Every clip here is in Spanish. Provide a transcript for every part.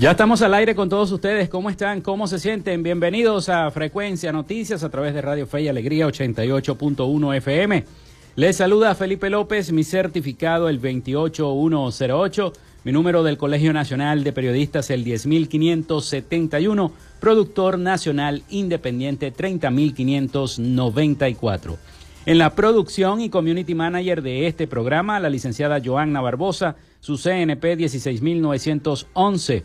Ya estamos al aire con todos ustedes. ¿Cómo están? ¿Cómo se sienten? Bienvenidos a Frecuencia Noticias a través de Radio Fe y Alegría 88.1 FM. Les saluda Felipe López, mi certificado el 28108, mi número del Colegio Nacional de Periodistas el 10571, productor nacional independiente 30594. En la producción y community manager de este programa, la licenciada Joanna Barbosa, su CNP 16911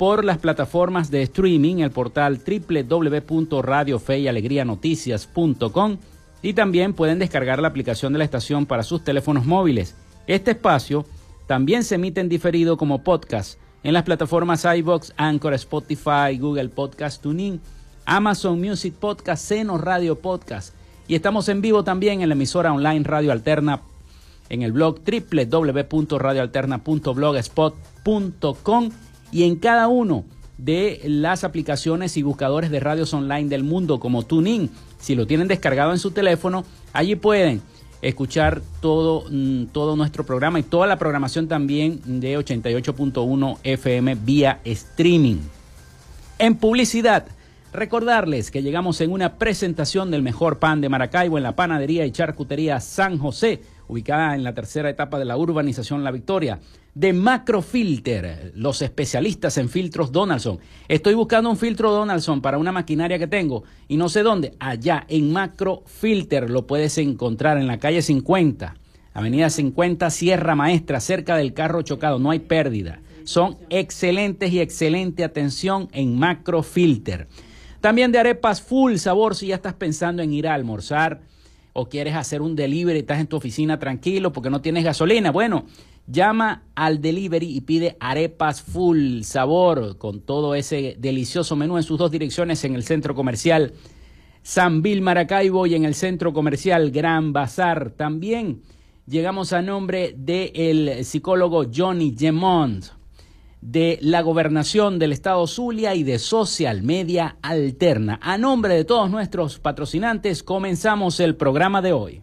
por las plataformas de streaming, el portal www.radiofeyalegrianoticias.com y también pueden descargar la aplicación de la estación para sus teléfonos móviles. Este espacio también se emite en diferido como podcast en las plataformas iBox, Anchor, Spotify, Google Podcast Tuning, Amazon Music Podcast, Seno Radio Podcast y estamos en vivo también en la emisora online Radio Alterna en el blog www.radioalterna.blogspot.com y en cada uno de las aplicaciones y buscadores de radios online del mundo como TuneIn. Si lo tienen descargado en su teléfono, allí pueden escuchar todo, mm, todo nuestro programa y toda la programación también de 88.1 FM vía streaming. En publicidad, recordarles que llegamos en una presentación del mejor pan de Maracaibo en la panadería y charcutería San José, ubicada en la tercera etapa de la urbanización La Victoria de Macrofilter, los especialistas en filtros Donaldson. Estoy buscando un filtro Donaldson para una maquinaria que tengo y no sé dónde. Allá en Macrofilter lo puedes encontrar en la calle 50, Avenida 50, Sierra Maestra, cerca del carro chocado. No hay pérdida. Son excelentes y excelente atención en Macrofilter. También de arepas full sabor si ya estás pensando en ir a almorzar o quieres hacer un delivery, estás en tu oficina tranquilo porque no tienes gasolina. Bueno, Llama al delivery y pide arepas full sabor con todo ese delicioso menú en sus dos direcciones en el centro comercial San Maracaibo y en el centro comercial Gran Bazar. También llegamos a nombre del psicólogo Johnny Gemont de la gobernación del estado Zulia y de Social Media Alterna. A nombre de todos nuestros patrocinantes comenzamos el programa de hoy.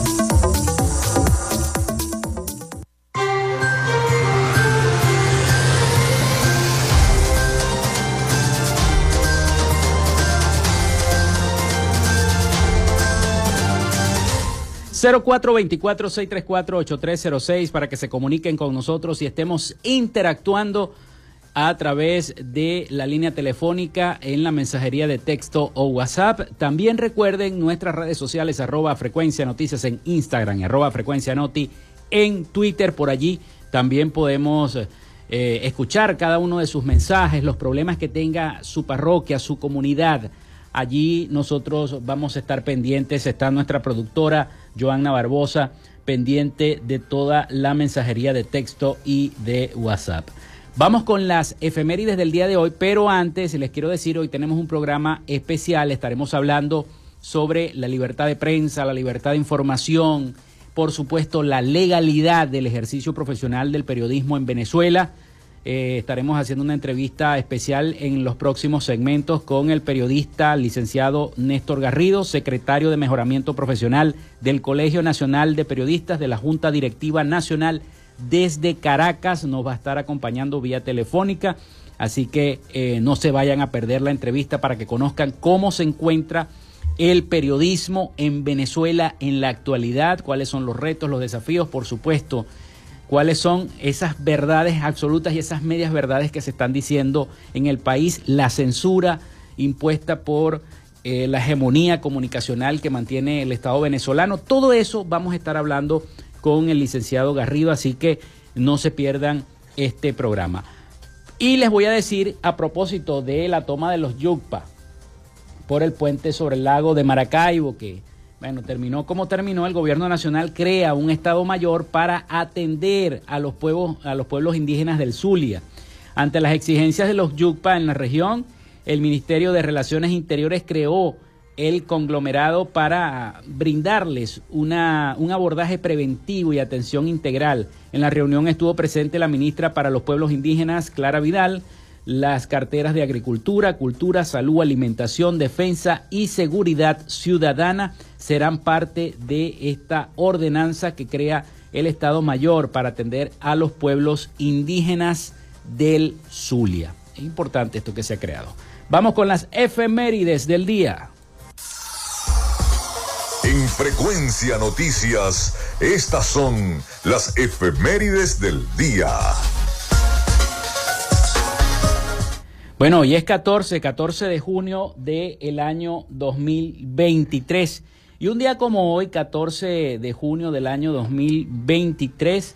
0424-634-8306 para que se comuniquen con nosotros y estemos interactuando a través de la línea telefónica en la mensajería de texto o WhatsApp. También recuerden nuestras redes sociales arroba frecuencia noticias en Instagram, arroba frecuencia noti en Twitter. Por allí también podemos eh, escuchar cada uno de sus mensajes, los problemas que tenga su parroquia, su comunidad. Allí nosotros vamos a estar pendientes, está nuestra productora Joanna Barbosa, pendiente de toda la mensajería de texto y de WhatsApp. Vamos con las efemérides del día de hoy, pero antes les quiero decir, hoy tenemos un programa especial, estaremos hablando sobre la libertad de prensa, la libertad de información, por supuesto la legalidad del ejercicio profesional del periodismo en Venezuela. Eh, estaremos haciendo una entrevista especial en los próximos segmentos con el periodista licenciado Néstor Garrido, secretario de Mejoramiento Profesional del Colegio Nacional de Periodistas de la Junta Directiva Nacional desde Caracas. Nos va a estar acompañando vía telefónica. Así que eh, no se vayan a perder la entrevista para que conozcan cómo se encuentra el periodismo en Venezuela en la actualidad, cuáles son los retos, los desafíos, por supuesto, cuáles son esas verdades absolutas y esas medias verdades que se están diciendo en el país, la censura impuesta por eh, la hegemonía comunicacional que mantiene el Estado venezolano. Todo eso vamos a estar hablando con el licenciado Garrido, así que no se pierdan este programa. Y les voy a decir a propósito de la toma de los Yucpa por el puente sobre el lago de Maracaibo, que bueno, terminó como terminó, el gobierno nacional crea un Estado Mayor para atender a los pueblos, a los pueblos indígenas del Zulia. Ante las exigencias de los Yucpa en la región, el Ministerio de Relaciones Interiores creó el conglomerado para brindarles una, un abordaje preventivo y atención integral. En la reunión estuvo presente la ministra para los pueblos indígenas, Clara Vidal, las carteras de Agricultura, Cultura, Salud, Alimentación, Defensa y Seguridad Ciudadana serán parte de esta ordenanza que crea el Estado Mayor para atender a los pueblos indígenas del Zulia. Es importante esto que se ha creado. Vamos con las efemérides del día. En Frecuencia Noticias, estas son las efemérides del día. Bueno, hoy es 14, 14 de junio del año 2023. Y un día como hoy, 14 de junio del año 2023,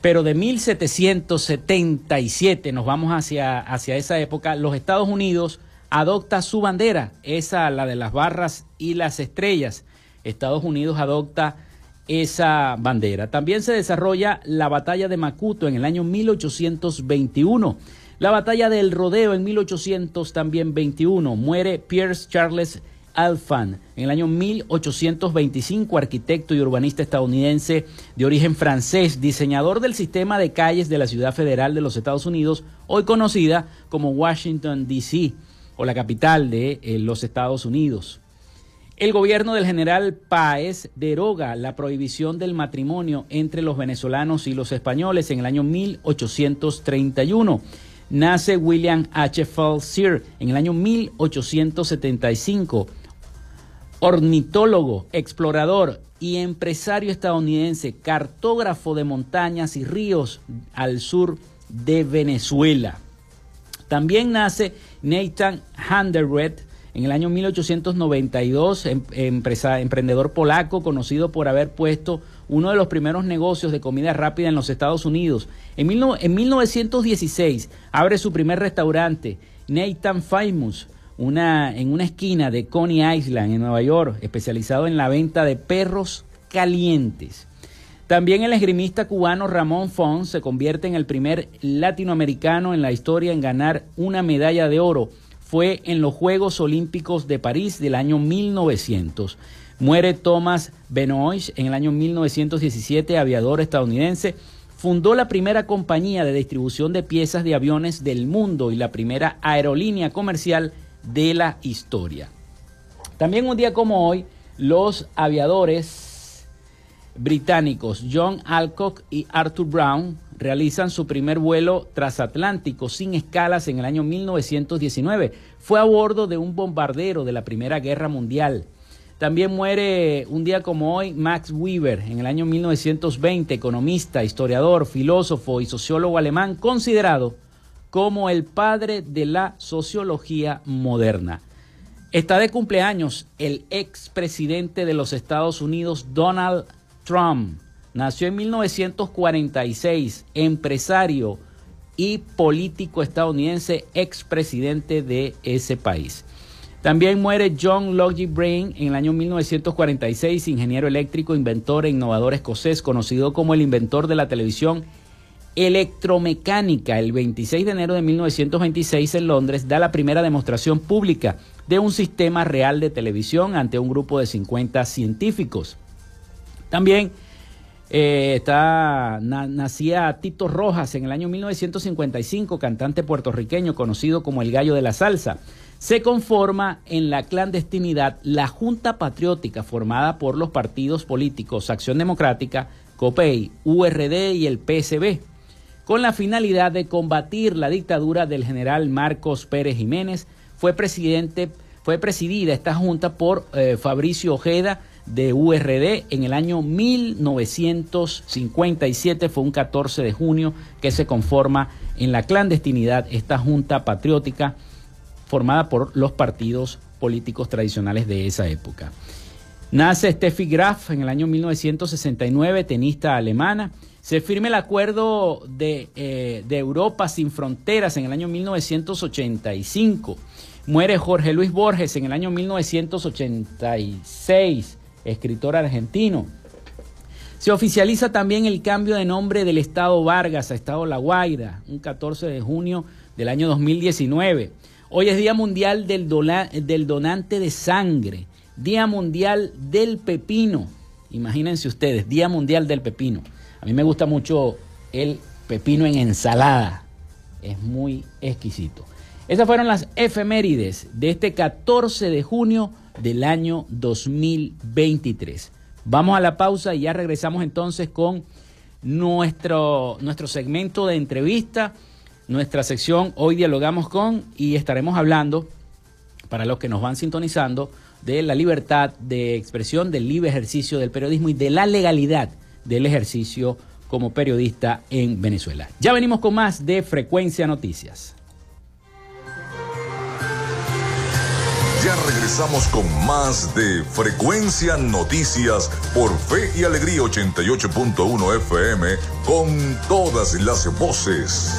pero de 1777, nos vamos hacia, hacia esa época, los Estados Unidos adopta su bandera, esa la de las barras y las estrellas. Estados Unidos adopta esa bandera. También se desarrolla la batalla de Macuto en el año 1821. La batalla del Rodeo en 1800 también 21. Muere Pierce Charles Alphand en el año 1825, arquitecto y urbanista estadounidense de origen francés, diseñador del sistema de calles de la ciudad federal de los Estados Unidos, hoy conocida como Washington, D.C., o la capital de eh, los Estados Unidos. El gobierno del general Páez deroga la prohibición del matrimonio entre los venezolanos y los españoles en el año 1831. Nace William H. Falsier en el año 1875. Ornitólogo, explorador y empresario estadounidense, cartógrafo de montañas y ríos al sur de Venezuela. También nace Nathan Handerred en el año 1892, em, emprendedor polaco conocido por haber puesto uno de los primeros negocios de comida rápida en los Estados Unidos. En, en 1916 abre su primer restaurante, Nathan Famous, una, en una esquina de Coney Island, en Nueva York, especializado en la venta de perros calientes. También el esgrimista cubano Ramón Fons se convierte en el primer latinoamericano en la historia en ganar una medalla de oro fue en los Juegos Olímpicos de París del año 1900. Muere Thomas Benoist en el año 1917, aviador estadounidense. Fundó la primera compañía de distribución de piezas de aviones del mundo y la primera aerolínea comercial de la historia. También un día como hoy, los aviadores británicos John Alcock y Arthur Brown realizan su primer vuelo transatlántico sin escalas en el año 1919. Fue a bordo de un bombardero de la Primera Guerra Mundial. También muere un día como hoy Max Weber en el año 1920, economista, historiador, filósofo y sociólogo alemán, considerado como el padre de la sociología moderna. Está de cumpleaños el expresidente de los Estados Unidos, Donald Trump. Nació en 1946, empresario y político estadounidense, expresidente de ese país. También muere John Logie Brain en el año 1946, ingeniero eléctrico, inventor e innovador escocés, conocido como el inventor de la televisión electromecánica. El 26 de enero de 1926 en Londres da la primera demostración pública de un sistema real de televisión ante un grupo de 50 científicos. También eh, está, nacía Tito Rojas en el año 1955, cantante puertorriqueño conocido como el gallo de la salsa. Se conforma en la clandestinidad la Junta Patriótica formada por los partidos políticos Acción Democrática, COPEI, URD y el PSB, con la finalidad de combatir la dictadura del general Marcos Pérez Jiménez. Fue, presidente, fue presidida esta junta por eh, Fabricio Ojeda de URD en el año 1957, fue un 14 de junio que se conforma en la clandestinidad esta junta patriótica formada por los partidos políticos tradicionales de esa época. Nace Steffi Graf en el año 1969, tenista alemana. Se firma el acuerdo de, eh, de, Europa sin fronteras en el año 1985. Muere Jorge Luis Borges en el año 1986, escritor argentino. Se oficializa también el cambio de nombre del Estado Vargas a Estado La Guaira, un 14 de junio del año 2019. Hoy es Día Mundial del, Donante de Sangre, Día Mundial del Pepino. Imagínense ustedes, Día Mundial del Pepino. A mí me gusta mucho el pepino en ensalada. Es muy exquisito. Esas fueron las efemérides de este 14 de junio del año 2023. Vamos a la pausa y ya regresamos entonces con nuestro, nuestro segmento de entrevista nuestra sección Hoy Dialogamos con y estaremos hablando, para los que nos van sintonizando, de la libertad de expresión, del libre ejercicio del periodismo y de la legalidad del ejercicio como periodista en Venezuela. Ya venimos con más de Frecuencia Noticias. Ya regresamos con más de Frecuencia Noticias por Fe y Alegría 88.1 FM con todas las voces.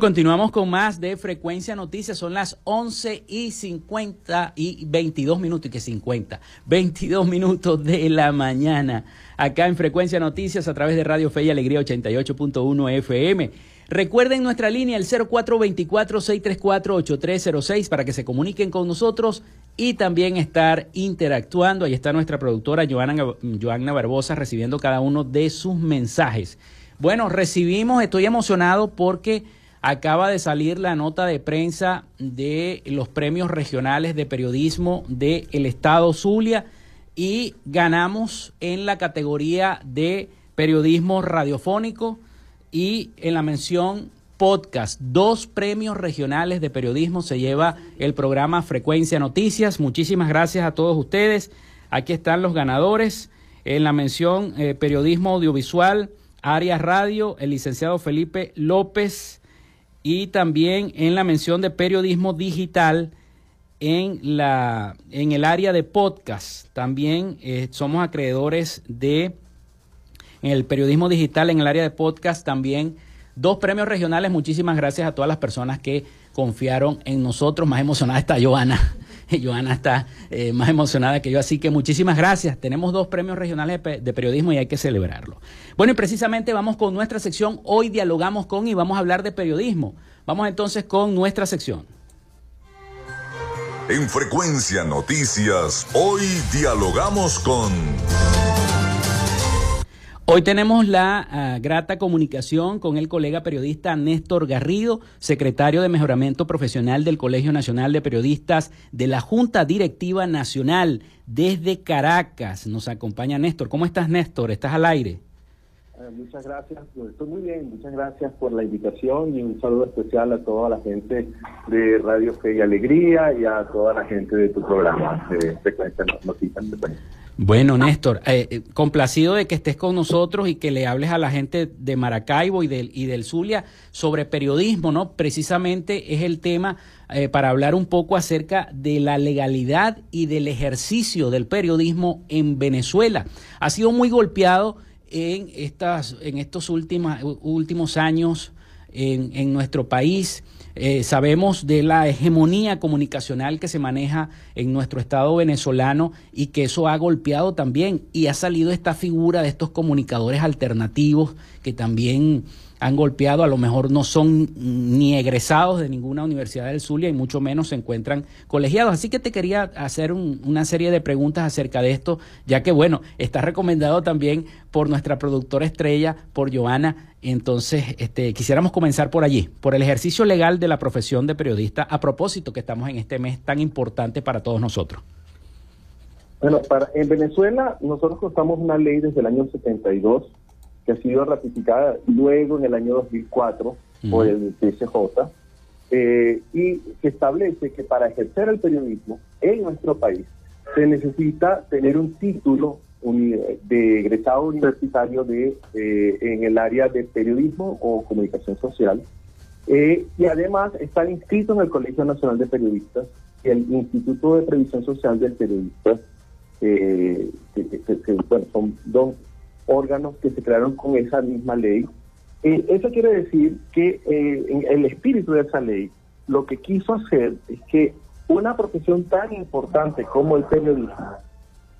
Continuamos con más de Frecuencia Noticias. Son las 11 y 50 y 22 minutos, y que 50, 22 minutos de la mañana, acá en Frecuencia Noticias a través de Radio Fe y Alegría 88.1 FM. Recuerden nuestra línea, el 0424-634-8306, para que se comuniquen con nosotros y también estar interactuando. Ahí está nuestra productora Joana, Joanna Barbosa recibiendo cada uno de sus mensajes. Bueno, recibimos, estoy emocionado porque acaba de salir la nota de prensa de los premios regionales de periodismo del estado Zulia y ganamos en la categoría de periodismo radiofónico y en la mención podcast. Dos premios regionales de periodismo se lleva el programa Frecuencia Noticias. Muchísimas gracias a todos ustedes. Aquí están los ganadores. En la mención eh, periodismo audiovisual, Arias Radio, el licenciado Felipe López y también en la mención de periodismo digital en, la, en el área de podcast. También eh, somos acreedores de, en el periodismo digital, en el área de podcast, también dos premios regionales. Muchísimas gracias a todas las personas que confiaron en nosotros. Más emocionada está Joana Joana está eh, más emocionada que yo, así que muchísimas gracias. Tenemos dos premios regionales de periodismo y hay que celebrarlo. Bueno, y precisamente vamos con nuestra sección. Hoy dialogamos con y vamos a hablar de periodismo. Vamos entonces con nuestra sección. En Frecuencia Noticias, hoy dialogamos con... Hoy tenemos la ah, grata comunicación con el colega periodista Néstor Garrido, secretario de Mejoramiento Profesional del Colegio Nacional de Periodistas de la Junta Directiva Nacional desde Caracas. Nos acompaña Néstor. ¿Cómo estás, Néstor? ¿Estás al aire? Eh, muchas gracias, pues, estoy muy bien, muchas gracias por la invitación y un saludo especial a toda la gente de Radio Fe y Alegría y a toda la gente de tu programa de Frecuencia Noticias. Bueno, Néstor, eh, eh, complacido de que estés con nosotros y que le hables a la gente de Maracaibo y del, y del Zulia sobre periodismo, ¿no? Precisamente es el tema eh, para hablar un poco acerca de la legalidad y del ejercicio del periodismo en Venezuela. Ha sido muy golpeado en, estas, en estos últimos, últimos años en, en nuestro país. Eh, sabemos de la hegemonía comunicacional que se maneja en nuestro Estado venezolano y que eso ha golpeado también y ha salido esta figura de estos comunicadores alternativos que también han golpeado, a lo mejor no son ni egresados de ninguna universidad del Zulia y mucho menos se encuentran colegiados. Así que te quería hacer una serie de preguntas acerca de esto, ya que bueno, está recomendado también por nuestra productora estrella, por Joana. Entonces, este, quisiéramos comenzar por allí, por el ejercicio legal de la profesión de periodista, a propósito que estamos en este mes tan importante para todos nosotros. Bueno, para, en Venezuela nosotros contamos una ley desde el año 72 que ha sido ratificada luego en el año 2004 por el TCJ, eh, y que establece que para ejercer el periodismo en nuestro país se necesita tener un título de egresado universitario de eh, en el área de periodismo o comunicación social eh, y además están inscritos en el Colegio Nacional de Periodistas y el Instituto de Previsión Social del Periodista, que, bueno, son dos órganos que se crearon con esa misma ley. Eh, eso quiere decir que eh, en el espíritu de esa ley lo que quiso hacer es que una profesión tan importante como el periodismo,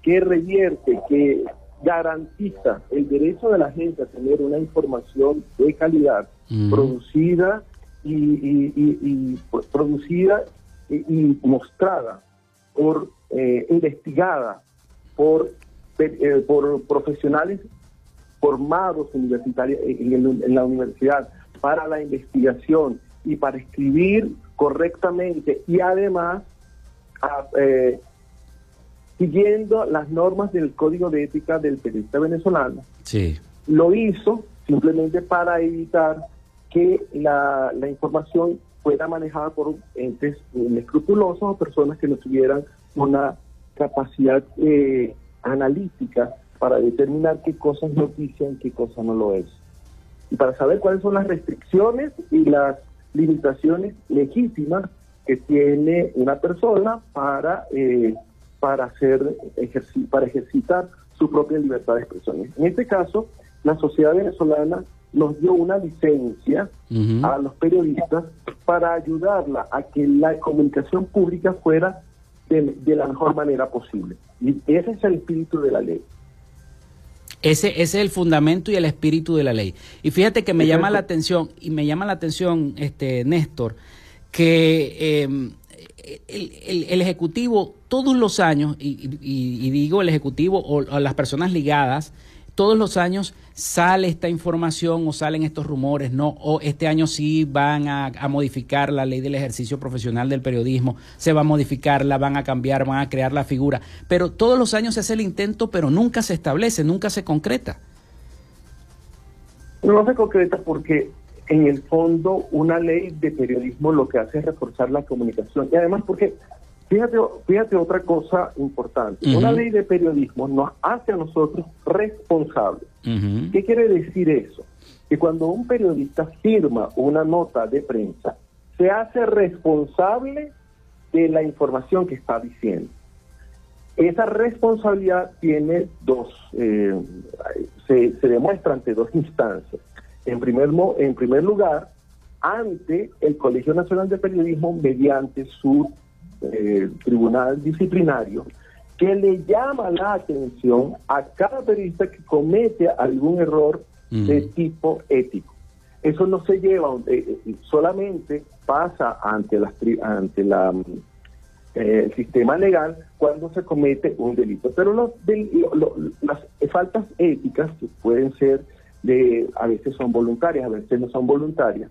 que revierte, que garantiza el derecho de la gente a tener una información de calidad, producida y, pues, producida y, mostrada por eh, investigada por eh, por profesionales formados universitarios en, la universidad para la investigación y para escribir correctamente y además eh, siguiendo las normas del código de ética del periodista venezolano. Sí. Lo hizo simplemente para evitar que la, la información fuera manejada por entes inescrupulosos o personas que no tuvieran una capacidad eh, analítica para determinar qué cosas es noticia y qué cosa no lo es. Y para saber cuáles son las restricciones y las limitaciones legítimas que tiene una persona para, eh, para, hacer, para ejercitar su propia libertad de expresión. En este caso, la sociedad venezolana nos dio una licencia a los periodistas para ayudarla a que la comunicación pública fuera de, la mejor manera posible. Y ese es el espíritu de la ley. Ese, es el fundamento y el espíritu de la ley. Y fíjate que me llama la atención, y me llama la atención, este Néstor, que em, el, Ejecutivo todos los años, y, digo el Ejecutivo o, o, las personas ligadas, todos los años sale esta información o salen estos rumores, ¿no? O este año sí van a, modificar la ley del ejercicio profesional del periodismo, se va a modificar, la van a cambiar, van a crear la figura. Pero todos los años se hace el intento, pero nunca se establece, nunca se concreta. No se concreta porque en el fondo una ley de periodismo lo que hace es reforzar la comunicación y además porque Fíjate, fíjate otra cosa importante. Una ley de periodismo nos hace a nosotros responsables. ¿Qué quiere decir eso? Que cuando un periodista firma una nota de prensa, se hace responsable de la información que está diciendo. Esa responsabilidad tiene dos, eh, se, se, demuestra ante dos instancias. En primer, en primer lugar, ante el Colegio Nacional de Periodismo mediante su eh, tribunal disciplinario que le llama la atención a cada periodista que comete algún error de tipo ético. Eso no se lleva, eh, eh, solamente pasa ante, las, ante la, el sistema legal cuando se comete un delito. Pero las faltas éticas que pueden ser de, a veces son voluntarias, a veces no son voluntarias,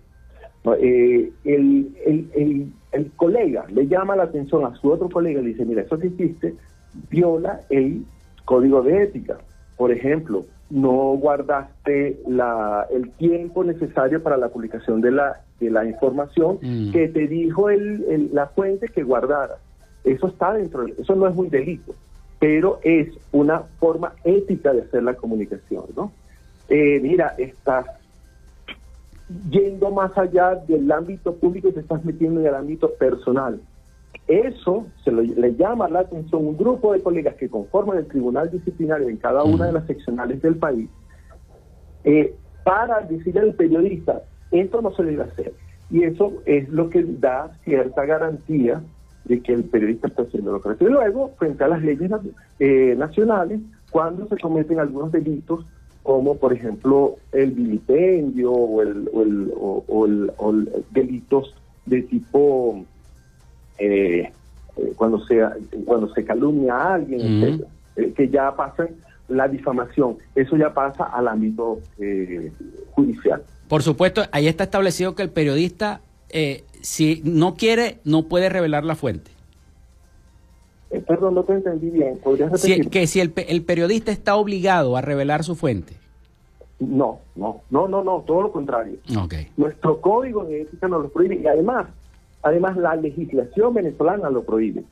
eh, el, el, colega le llama la atención a su otro colega y le dice, mira, eso que hiciste viola el código de ética. Por ejemplo, no guardaste la, el tiempo necesario para la publicación de la, de la información mm. que te dijo el, la fuente que guardara. Eso está dentro, eso no es un delito, pero es una forma ética de hacer la comunicación, ¿no? Eh, mira, estás yendo más allá del ámbito público te estás metiendo en el ámbito personal. Eso se le llama la atención un grupo de colegas que conforman el tribunal disciplinario en cada una de las seccionales del país eh, para decirle al periodista, esto no se debe hacer. Y eso es lo que da cierta garantía de que el periodista está haciendo lo correcto. Y luego, frente a las leyes eh, nacionales, cuando se cometen algunos delitos como por ejemplo el vilipendio o el, o el, delitos de tipo eh, eh, cuando se cuando se calumnia a alguien eh, que ya pasa la difamación. Eso ya pasa al ámbito judicial. Por supuesto ahí está establecido que el periodista si no quiere no puede revelar la fuente eh, perdón, no te entendí bien. ¿Podrías repetir? que si el, periodista está obligado a revelar su fuente. No, no, no, no, no, todo lo contrario. Okay. Nuestro código de ética nos lo prohíbe y además, además la legislación venezolana lo prohíbe.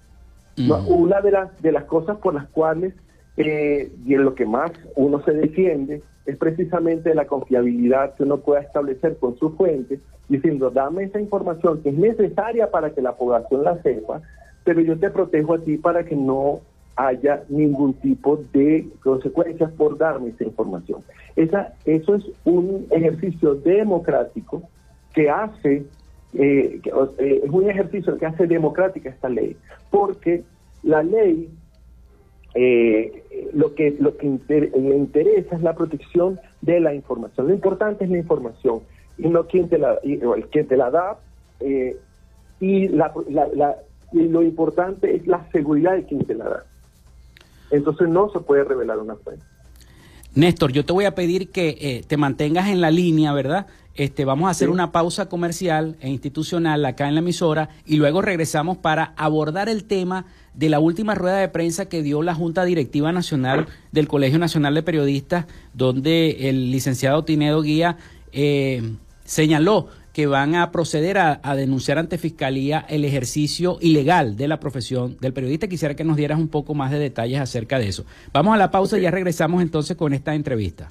Mm. Una de las, de las cosas por las cuales eh, y en lo que más uno se defiende es precisamente la confiabilidad que uno pueda establecer con su fuente, diciendo, dame esa información que es necesaria para que la población la sepa, pero yo te protejo a ti para que no haya ningún tipo de consecuencias por darme esa información. Esa, eso es un ejercicio democrático que hace, eh, eh, es un ejercicio que hace democrática esta ley, porque la ley eh, lo que lo que le interesa es la protección de la información. Lo importante es la información y no quien te la, y, quien te la da y la, la y lo importante es la seguridad de quien se la da. Entonces no se puede revelar una fuente. Néstor, yo te voy a pedir que eh, te mantengas en la línea, ¿verdad? Este, vamos a hacer una pausa comercial e institucional acá en la emisora y luego regresamos para abordar el tema de la última rueda de prensa que dio la Junta Directiva Nacional del Colegio Nacional de Periodistas, donde el licenciado Tinedo Guía eh, señaló que van a proceder a, denunciar ante Fiscalía el ejercicio ilegal de la profesión del periodista. Quisiera que nos dieras un poco más de detalles acerca de eso. Vamos a la pausa y ya regresamos entonces con esta entrevista.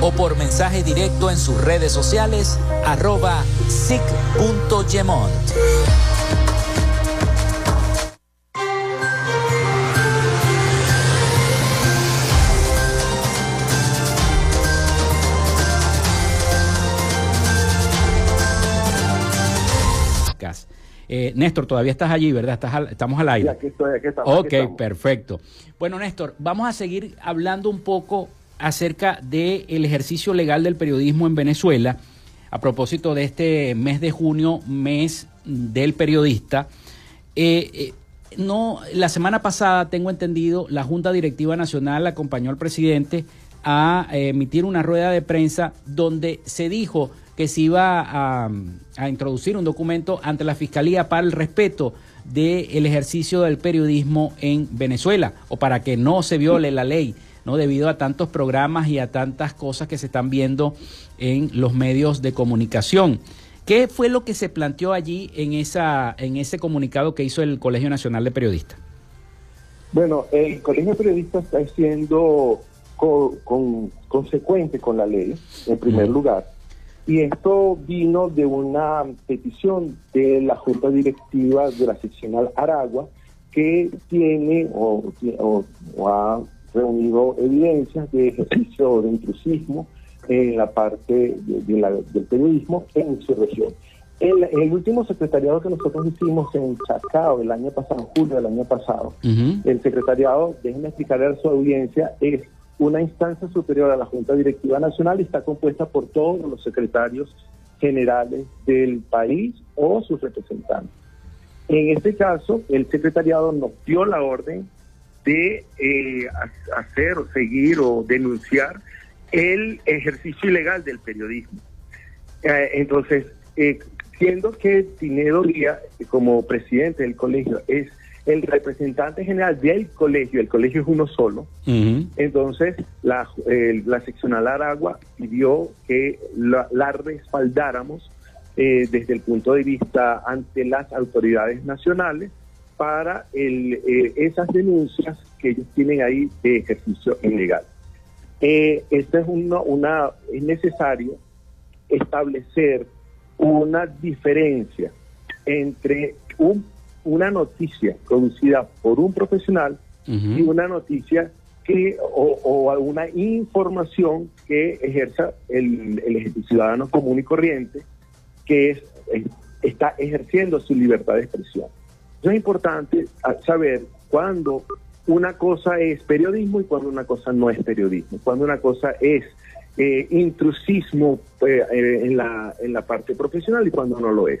o por mensaje directo en sus redes sociales arroba sic.gemont. Eh, Néstor, todavía estás allí, ¿verdad? Estás al- estamos al aire. Sí, aquí estoy, aquí estamos, Ok, aquí estamos. perfecto. Bueno, Néstor, vamos a seguir hablando un poco acerca del ejercicio legal del periodismo en Venezuela, a propósito de este mes de junio, mes del periodista. Eh, eh, no, la semana pasada, tengo entendido, la Junta Directiva Nacional acompañó al presidente a eh, emitir una rueda de prensa donde se dijo que se iba a, a introducir un documento ante la Fiscalía para el respeto del ejercicio del periodismo en Venezuela o para que no se viole la ley, ¿no? Debido a tantos programas y a tantas cosas que se están viendo en los medios de comunicación. ¿Qué fue lo que se planteó allí en, esa, en ese comunicado que hizo el Colegio Nacional de Periodistas? Bueno, el Colegio de Periodistas está siendo co- con- consecuente con la ley, en primer lugar. Y esto vino de una petición de la Junta Directiva de la seccional Aragua, que tiene o, o- o ha reunido evidencias de ejercicio de intrusismo en la parte de- de la- del periodismo en su región. El, el último secretariado que nosotros hicimos en Chacao el año pasado, en julio del año pasado, el secretariado, déjenme explicarle a su audiencia, es una instancia superior a la Junta Directiva Nacional y está compuesta por todos los secretarios generales del país o sus representantes. En este caso, el secretariado nos dio la orden de eh, ha- hacer o seguir o denunciar el ejercicio ilegal del periodismo. Eh, entonces, eh, siendo que Tinedo Díaz, como presidente del colegio, es el representante general del colegio, el colegio es uno solo, entonces la, la seccional Aragua pidió que la, respaldáramos eh, desde el punto de vista ante las autoridades nacionales para el, eh, esas denuncias que ellos tienen ahí de ejercicio ilegal. Eh, esto es, una, es necesario establecer una diferencia entre un, una noticia producida por un profesional y una noticia que o, o, una información que ejerza el, el, ciudadano común y corriente que es, está ejerciendo su libertad de expresión. Es importante saber cuándo una cosa es periodismo y cuando una cosa no es periodismo, cuando una cosa es eh, intrusismo eh, eh, en, la, en la parte profesional y cuando no lo es.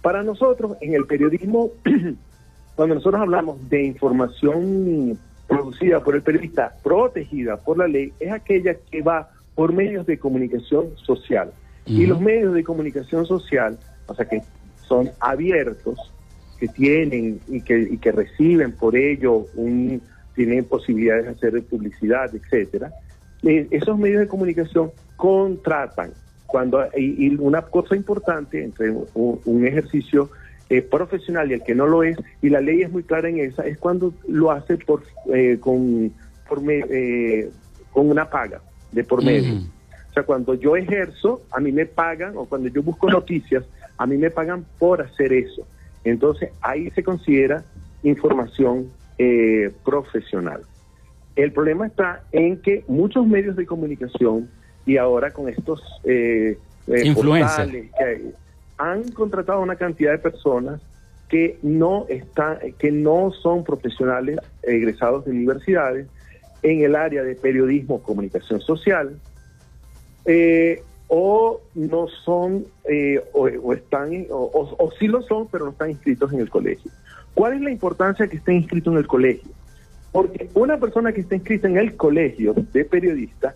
Para nosotros, en el periodismo, cuando nosotros hablamos de información producida por el periodista, protegida por la ley, es aquella que va por medios de comunicación social. Y los medios de comunicación social, o sea, que son abiertos, que tienen y que, y que reciben por ello un, tienen posibilidades de hacer publicidad, etcétera, eh, esos medios de comunicación contratan. Cuando y, una cosa importante entre un, ejercicio eh, profesional y el que no lo es y la ley es muy clara en esa es cuando lo hace por eh, con por con una paga de por medio. O sea cuando yo ejerzo a mí me pagan o cuando yo busco noticias a mí me pagan por hacer eso entonces ahí se considera información profesional. El problema está en que muchos medios de comunicación y ahora con estos eh, eh que han contratado una cantidad de personas que no están, que no son profesionales egresados de universidades en el área de periodismo, comunicación social, eh, o no son, eh, o, están, o, o sí lo son, pero no están inscritos en el colegio. ¿Cuál es la importancia de que estén inscritos en el colegio? Porque una persona que está inscrita en el colegio de periodistas,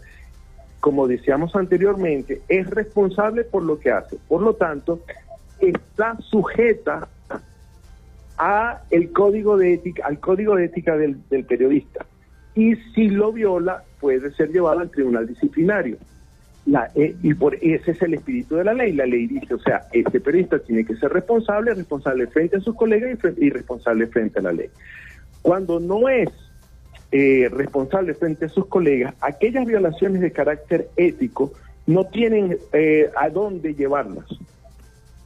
como decíamos anteriormente, es responsable por lo que hace. Por lo tanto, está sujeta a el código de ética, al código de ética del, periodista. Y si lo viola, puede ser llevado al tribunal disciplinario. Eh, y por ese es el espíritu de la ley. La ley dice, o sea, este periodista tiene que ser responsable, responsable frente a sus colegas y, responsable frente a la ley. Cuando no es eh, responsable frente a sus colegas, aquellas violaciones de carácter ético no tienen eh, a dónde llevarlas,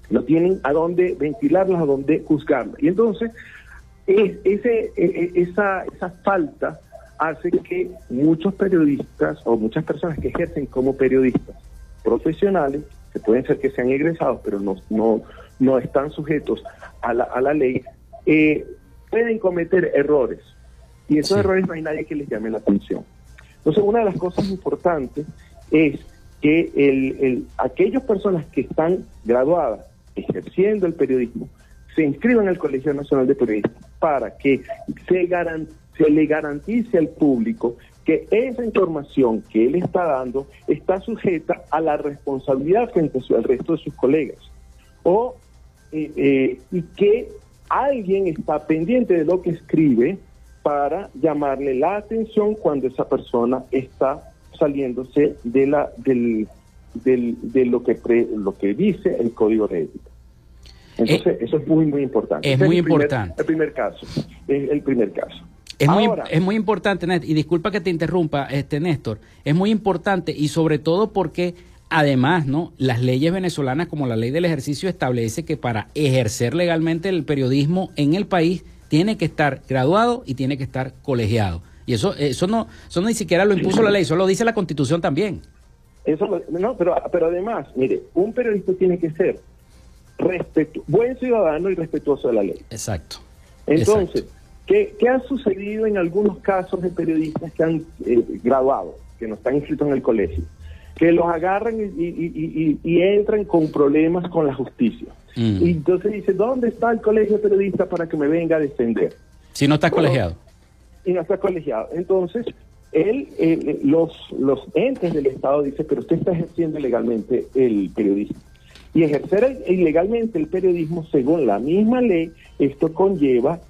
no tienen a dónde ventilarlas, a dónde juzgarlas. Y entonces, ese, e, e, esa, esa falta hace que muchos periodistas o muchas personas que ejercen como periodistas profesionales, que pueden ser que sean egresados, pero no, no, no están sujetos a la, a la ley, eh, pueden cometer errores. Y esos errores no hay nadie que les llame la atención. Entonces, una de las cosas importantes es que el, el, aquellas personas que están graduadas ejerciendo el periodismo se inscriban al Colegio Nacional de Periodistas para que se, se le garantice al público que esa información que él está dando está sujeta a la responsabilidad frente al resto de sus colegas. O, eh, eh, y que alguien está pendiente de lo que escribe para llamarle la atención cuando esa persona está saliéndose de la del, de lo que lo que dice el código de ética. Entonces, eh, eso es muy muy importante. Es muy importante. el primer caso. Es el primer caso. Es, muy, es muy importante, y disculpa que te interrumpa, este Néstor, es muy importante y sobre todo porque Además, ¿no? Las leyes venezolanas, como la ley del ejercicio, establece que para ejercer legalmente el periodismo en el país tiene que estar graduado y tiene que estar colegiado. Y eso, eso no, eso ni siquiera lo impuso la ley, eso lo dice la Constitución también. Eso, no, pero, pero además, mire, un periodista tiene que ser respetu buen ciudadano y respetuoso de la ley. Exacto. Entonces, ¿qué, ha sucedido en algunos casos de periodistas que han eh, graduado, que no están inscritos en el colegio? que los agarran y, entran con problemas con la justicia. Mm. Y entonces dice, ¿dónde está el colegio periodista para que me venga a defender? Si no está colegiado. Y no está colegiado. Entonces, él, los, los entes del Estado dicen, pero usted está ejerciendo ilegalmente el periodismo. Y ejercer ilegalmente el periodismo, según la misma ley, esto conlleva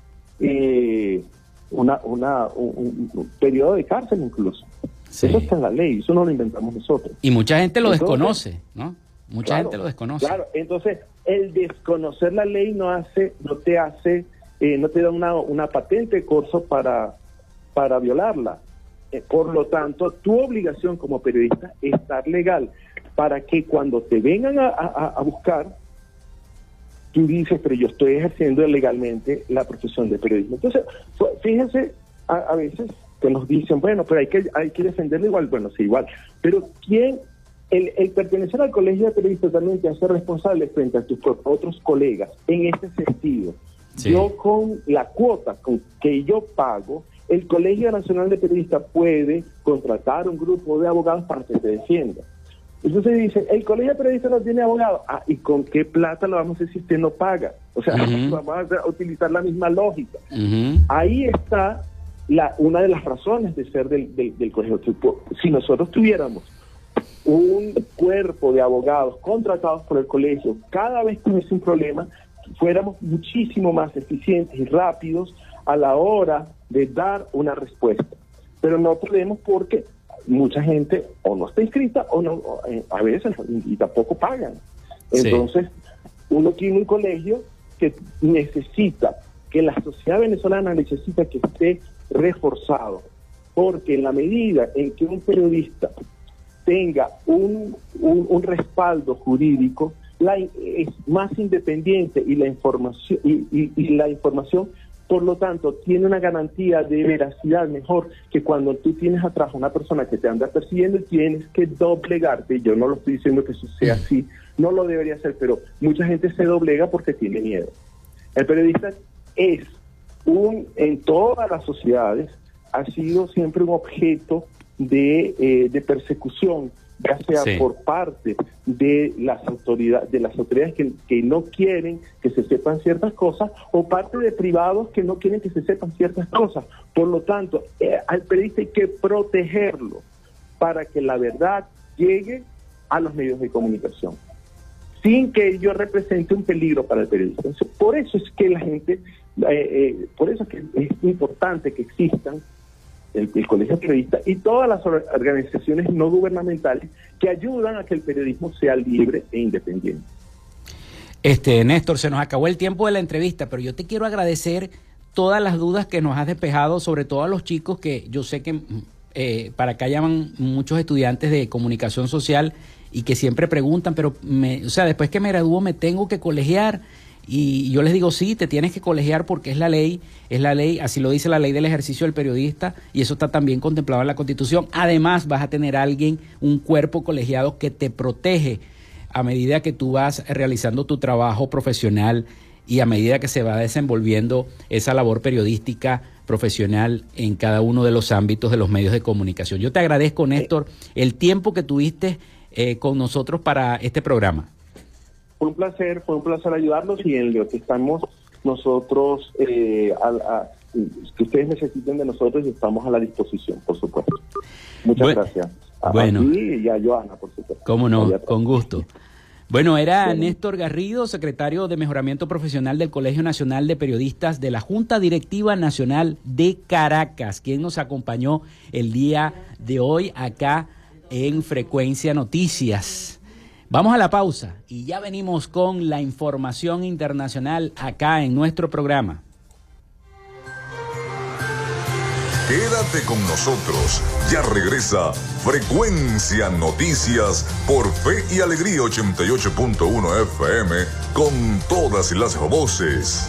eh, una, una, un, periodo de cárcel incluso. Eso está en la ley, eso no lo inventamos nosotros. Y mucha gente lo desconoce, ¿no? Mucha gente lo desconoce. Claro, entonces el desconocer la ley no hace, no te hace, eh, no te da una, una patente de curso para, para violarla. Eh, por lo tanto, tu obligación como periodista es estar legal para que cuando te vengan a, buscar, tú dices, pero yo estoy ejerciendo legalmente la profesión de periodismo. Entonces, fíjense a, veces que nos dicen, bueno, pero hay que, hay que defenderlo igual. Bueno, sí, igual. Pero ¿quién el, pertenecer al colegio de periodistas también te hace responsable frente a tus otros colegas en este sentido. Yo con la cuota con que yo pago, el Colegio Nacional de Periodistas puede contratar un grupo de abogados para que te defienda. Entonces dice, el Colegio de Periodistas no tiene abogados. Ah, ¿y con qué plata lo vamos a hacer si usted no paga? O sea, vamos a utilizar la misma lógica. Ahí está la, una de las razones de ser del, del, del colegio. Si nosotros tuviéramos un cuerpo de abogados contratados por el colegio, cada vez que hubiese un problema, fuéramos muchísimo más eficientes y rápidos a la hora de dar una respuesta. Pero no podemos porque mucha gente o no está inscrita o no, eh, a veces y tampoco pagan. Entonces, uno tiene un colegio que necesita, que la sociedad venezolana necesita que esté reforzado, porque en la medida en que un periodista tenga un, un, respaldo jurídico, la, es más independiente y la información y, y, la información por lo tanto, tiene una garantía de veracidad mejor que cuando tú tienes atrás una persona que te anda persiguiendo y tienes que doblegarte. Yo no lo estoy diciendo que eso sea así, no lo debería hacer, pero mucha gente se doblega porque tiene miedo. El periodista es un, en todas las sociedades, ha sido siempre un objeto de, eh, de persecución, ya sea por parte de las autoridades, de las autoridades que, que, no quieren que se sepan ciertas cosas, o parte de privados que no quieren que se sepan ciertas cosas. Por lo tanto, eh, al periodista hay que protegerlo para que la verdad llegue a los medios de comunicación, sin que ello represente un peligro para el periodista. por eso es que la gente, eh, por eso es que es importante que existan el, Colegio Periodista y todas las organizaciones no gubernamentales que ayudan a que el periodismo sea libre e independiente. Este, Néstor, se nos acabó el tiempo de la entrevista, pero yo te quiero agradecer todas las dudas que nos has despejado, sobre todo a los chicos que yo sé que eh, para acá llaman muchos estudiantes de comunicación social y que siempre preguntan, pero me, o sea, después que me gradúo me tengo que colegiar y yo les digo, sí, te tienes que colegiar porque es la ley, es la ley, así lo dice la ley del ejercicio del periodista y eso está también contemplado en la Constitución. Además, vas a tener alguien, un cuerpo colegiado que te protege a medida que tú vas realizando tu trabajo profesional y a medida que se va desenvolviendo esa labor periodística profesional en cada uno de los ámbitos de los medios de comunicación. Yo te agradezco, Néstor, el tiempo que tuviste eh, con nosotros para este programa. Fue un placer, fue un placer ayudarlos y en lo que estamos nosotros, eh, que ustedes necesiten de nosotros y estamos a la disposición, por supuesto. Muchas gracias. bueno. y a Joana, por supuesto. Cómo no, con gusto. Bueno, era Néstor Garrido, secretario de Mejoramiento Profesional del Colegio Nacional de Periodistas de la Junta Directiva Nacional de Caracas, quien nos acompañó el día de hoy acá en Frecuencia Noticias. Vamos a la pausa y ya venimos con la información internacional acá en nuestro programa. Quédate con nosotros, ya regresa Frecuencia Noticias por Fe y Alegría 88.1 FM con todas las voces.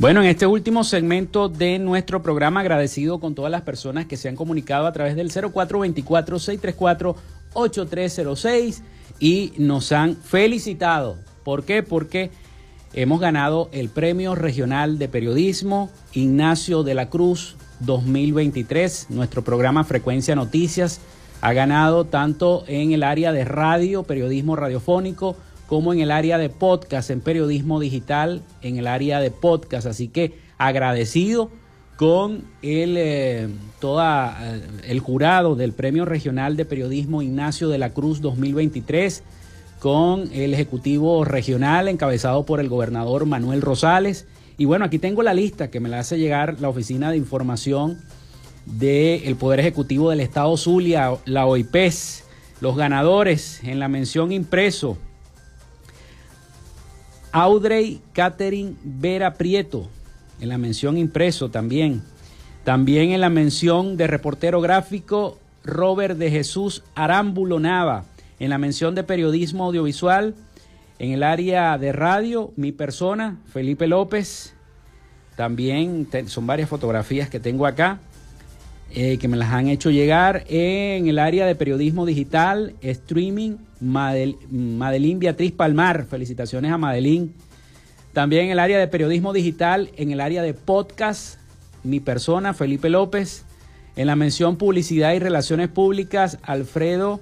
Bueno, en este último segmento de nuestro programa, agradecido con todas las personas que se han comunicado a través del 0424-634-8306 y nos han felicitado. ¿Por qué? Porque hemos ganado el Premio Regional de Periodismo Ignacio de la Cruz 2023. Nuestro programa Frecuencia Noticias ha ganado tanto en el área de radio, periodismo radiofónico, como en el área de podcast, en periodismo digital, en el área de podcast. Así que agradecido con el, eh, toda, eh, el jurado del Premio Regional de Periodismo Ignacio de la Cruz 2023, con el Ejecutivo Regional encabezado por el gobernador Manuel Rosales. Y bueno, aquí tengo la lista que me la hace llegar la Oficina de Información del Poder Ejecutivo del Estado Zulia, la OIPES. Los ganadores en la mención impreso Audrey Catherine Vera Prieto, en la mención impreso también. También en la mención de reportero gráfico Robert de Jesús Arámbulo Nava. En la mención de periodismo audiovisual, en el área de radio, mi persona, Felipe López. También son varias fotografías que tengo acá. Eh, que me las han hecho llegar en el área de periodismo digital, streaming, Madeline Beatriz Palmar, felicitaciones a Madeline. También en el área de periodismo digital, en el área de podcast, mi persona, Felipe López. En la mención publicidad y relaciones públicas, Alfredo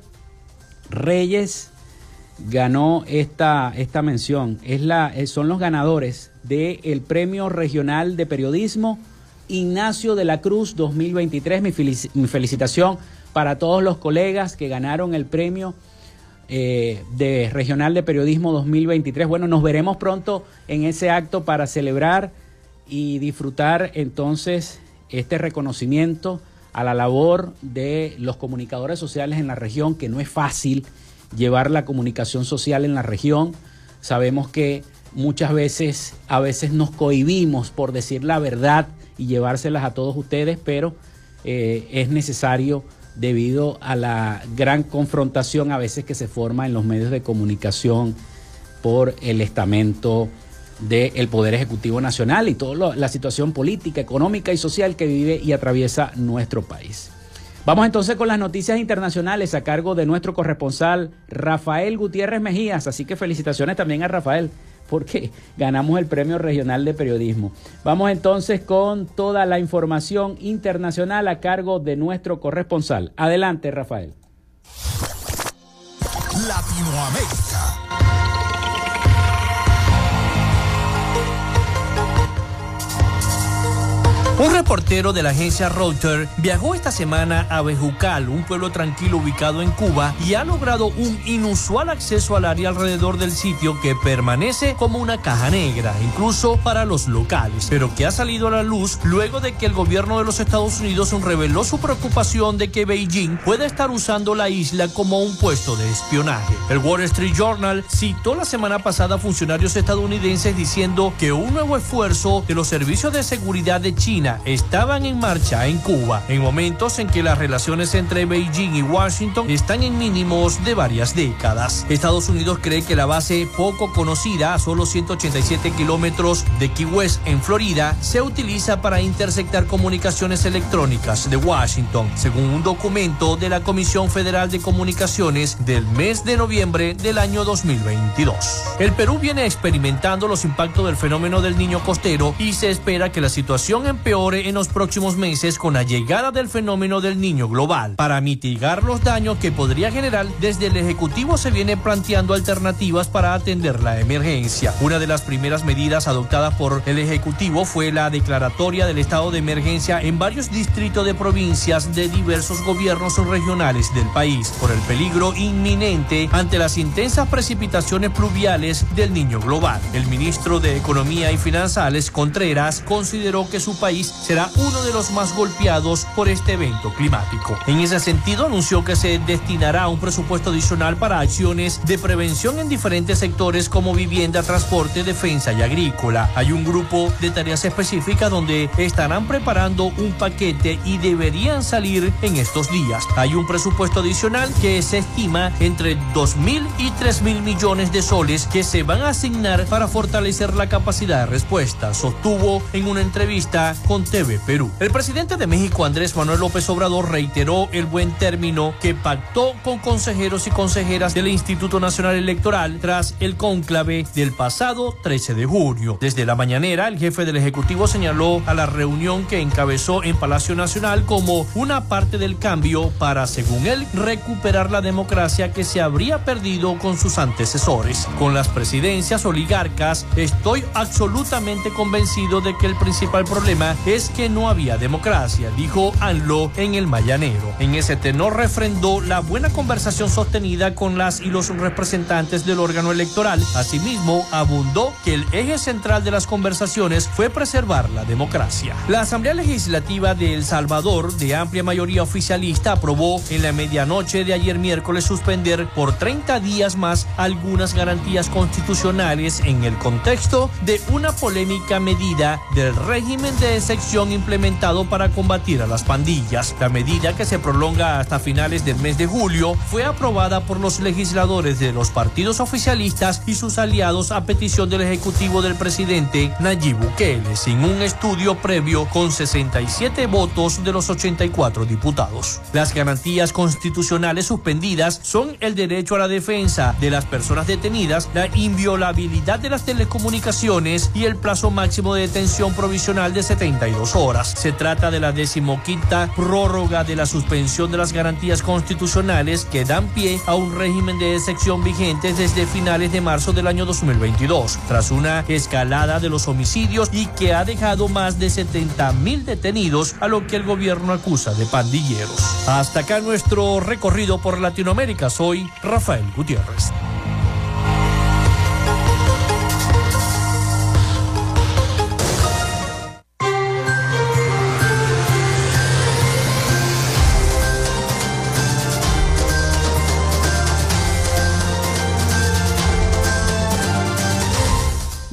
Reyes ganó esta, esta mención. Es la, son los ganadores del Premio Regional de Periodismo Ignacio de la Cruz 2023. Mi, felicitación para todos los colegas que ganaron el premio eh, de Regional de Periodismo 2023. Bueno, nos veremos pronto en ese acto para celebrar y disfrutar entonces este reconocimiento a la labor de los comunicadores sociales en la región, que no es fácil llevar la comunicación social en la región. Sabemos que muchas veces, a veces nos cohibimos por decir la verdad y llevárselas a todos ustedes, pero eh, es necesario debido a la gran confrontación a veces que se forma en los medios de comunicación por el estamento del Poder Ejecutivo Nacional y toda la situación política, económica y social que vive y atraviesa nuestro país. Vamos entonces con las noticias internacionales a cargo de nuestro corresponsal Rafael Gutiérrez Mejías, así que felicitaciones también a Rafael porque ganamos el Premio Regional de Periodismo. Vamos entonces con toda la información internacional a cargo de nuestro corresponsal. Adelante, Rafael. Latinoamérica. Un reportero de la agencia Reuters viajó esta semana a Bejucal, un pueblo tranquilo ubicado en Cuba, y ha logrado un inusual acceso al área alrededor del sitio que permanece como una caja negra, incluso para los locales, pero que ha salido a la luz luego de que el gobierno de los Estados Unidos reveló su preocupación de que Beijing pueda estar usando la isla como un puesto de espionaje. El Wall Street Journal citó la semana pasada a funcionarios estadounidenses diciendo que un nuevo esfuerzo de los servicios de seguridad de China Estaban en marcha en Cuba, en momentos en que las relaciones entre Beijing y Washington están en mínimos de varias décadas. Estados Unidos cree que la base poco conocida, a solo 187 kilómetros de Key West en Florida, se utiliza para intersectar comunicaciones electrónicas de Washington, según un documento de la Comisión Federal de Comunicaciones del mes de noviembre del año 2022. El Perú viene experimentando los impactos del fenómeno del niño costero y se espera que la situación empeore en los próximos meses con la llegada del fenómeno del niño global. Para mitigar los daños que podría generar, desde el Ejecutivo se viene planteando alternativas para atender la emergencia. Una de las primeras medidas adoptadas por el Ejecutivo fue la declaratoria del estado de emergencia en varios distritos de provincias de diversos gobiernos regionales del país por el peligro inminente ante las intensas precipitaciones pluviales del niño global. El ministro de Economía y Finanzas, Alex Contreras, consideró que su país será uno de los más golpeados por este evento climático. En ese sentido, anunció que se destinará un presupuesto adicional para acciones de prevención en diferentes sectores como vivienda, transporte, defensa y agrícola. Hay un grupo de tareas específicas donde estarán preparando un paquete y deberían salir en estos días. Hay un presupuesto adicional que se estima entre 2 mil y 3 mil millones de soles que se van a asignar para fortalecer la capacidad de respuesta, sostuvo en una entrevista con TV Perú. El presidente de México, Andrés Manuel López Obrador, reiteró el buen término que pactó con consejeros y consejeras del Instituto Nacional Electoral tras el cónclave del pasado 13 de junio. Desde la mañanera, el jefe del Ejecutivo señaló a la reunión que encabezó en Palacio Nacional como una parte del cambio para, según él, recuperar la democracia que se habría perdido con sus antecesores. Con las presidencias oligarcas, estoy absolutamente convencido de que el principal problema es que no había democracia, dijo ANLO en el Mayanero. En ese tenor refrendó la buena conversación sostenida con las y los representantes del órgano electoral. Asimismo, abundó que el eje central de las conversaciones fue preservar la democracia. La Asamblea Legislativa de El Salvador, de amplia mayoría oficialista, aprobó en la medianoche de ayer miércoles suspender por 30 días más algunas garantías constitucionales en el contexto de una polémica medida del régimen de excepción implementado para combatir a las pandillas. La medida que se prolonga hasta finales del mes de julio fue aprobada por los legisladores de los partidos oficialistas y sus aliados a petición del Ejecutivo del presidente Nayib Bukele, sin un estudio previo con 67 votos de los 84 diputados. Las garantías constitucionales suspendidas son el derecho a la defensa de las personas detenidas, la inviolabilidad de las telecomunicaciones y el plazo máximo de detención provisional de 72 horas. Se trata de la decimoquinta prórroga de la suspensión de las garantías constitucionales que dan pie a un régimen de excepción vigente desde finales de marzo del año 2022, tras una escalada de los homicidios y que ha dejado más de 70 mil detenidos, a lo que el gobierno acusa de pandilleros. Hasta acá nuestro recorrido por Latinoamérica. Soy Rafael Gutiérrez.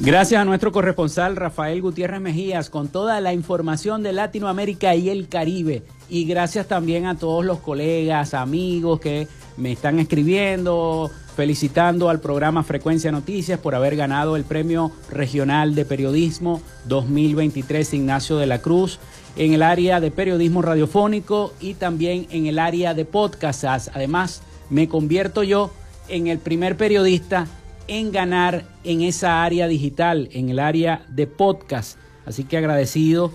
Gracias a nuestro corresponsal Rafael Gutiérrez Mejías con toda la información de Latinoamérica y el Caribe. Y gracias también a todos los colegas, amigos que me están escribiendo, felicitando al programa Frecuencia Noticias por haber ganado el Premio Regional de Periodismo 2023 Ignacio de la Cruz en el área de periodismo radiofónico y también en el área de podcasts. Además, me convierto yo en el primer periodista en ganar en esa área digital, en el área de podcast. Así que agradecido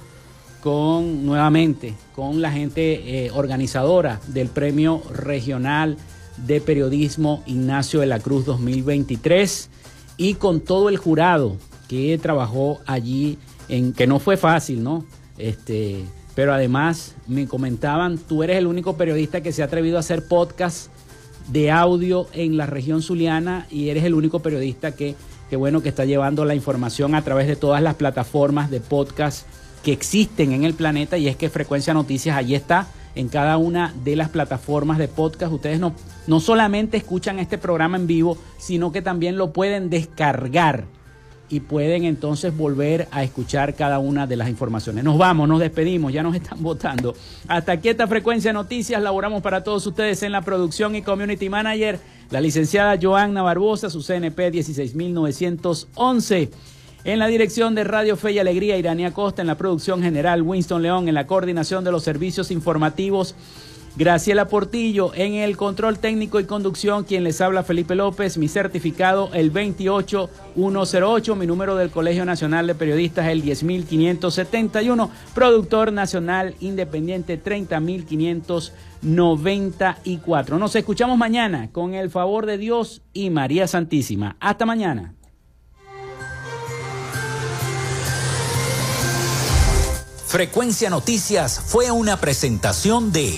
con nuevamente con la gente eh, organizadora del Premio Regional de Periodismo Ignacio de la Cruz 2023 y con todo el jurado que trabajó allí en que no fue fácil, ¿no? Este, pero además me comentaban, tú eres el único periodista que se ha atrevido a hacer podcast de audio en la región zuliana y eres el único periodista que, que bueno que está llevando la información a través de todas las plataformas de podcast que existen en el planeta y es que Frecuencia Noticias allí está en cada una de las plataformas de podcast. Ustedes no, no solamente escuchan este programa en vivo, sino que también lo pueden descargar y pueden entonces volver a escuchar cada una de las informaciones. Nos vamos, nos despedimos, ya nos están votando. Hasta aquí esta frecuencia de noticias, laboramos para todos ustedes en la producción y community manager, la licenciada Joanna Barbosa, su CNP 16911. En la dirección de Radio Fe y Alegría, Irania Costa, en la producción general, Winston León, en la coordinación de los servicios informativos, Graciela Portillo en el control técnico y conducción, quien les habla Felipe López, mi certificado el 28108, mi número del Colegio Nacional de Periodistas el 10571, productor nacional independiente 30594. Nos escuchamos mañana con el favor de Dios y María Santísima. Hasta mañana. Frecuencia Noticias fue una presentación de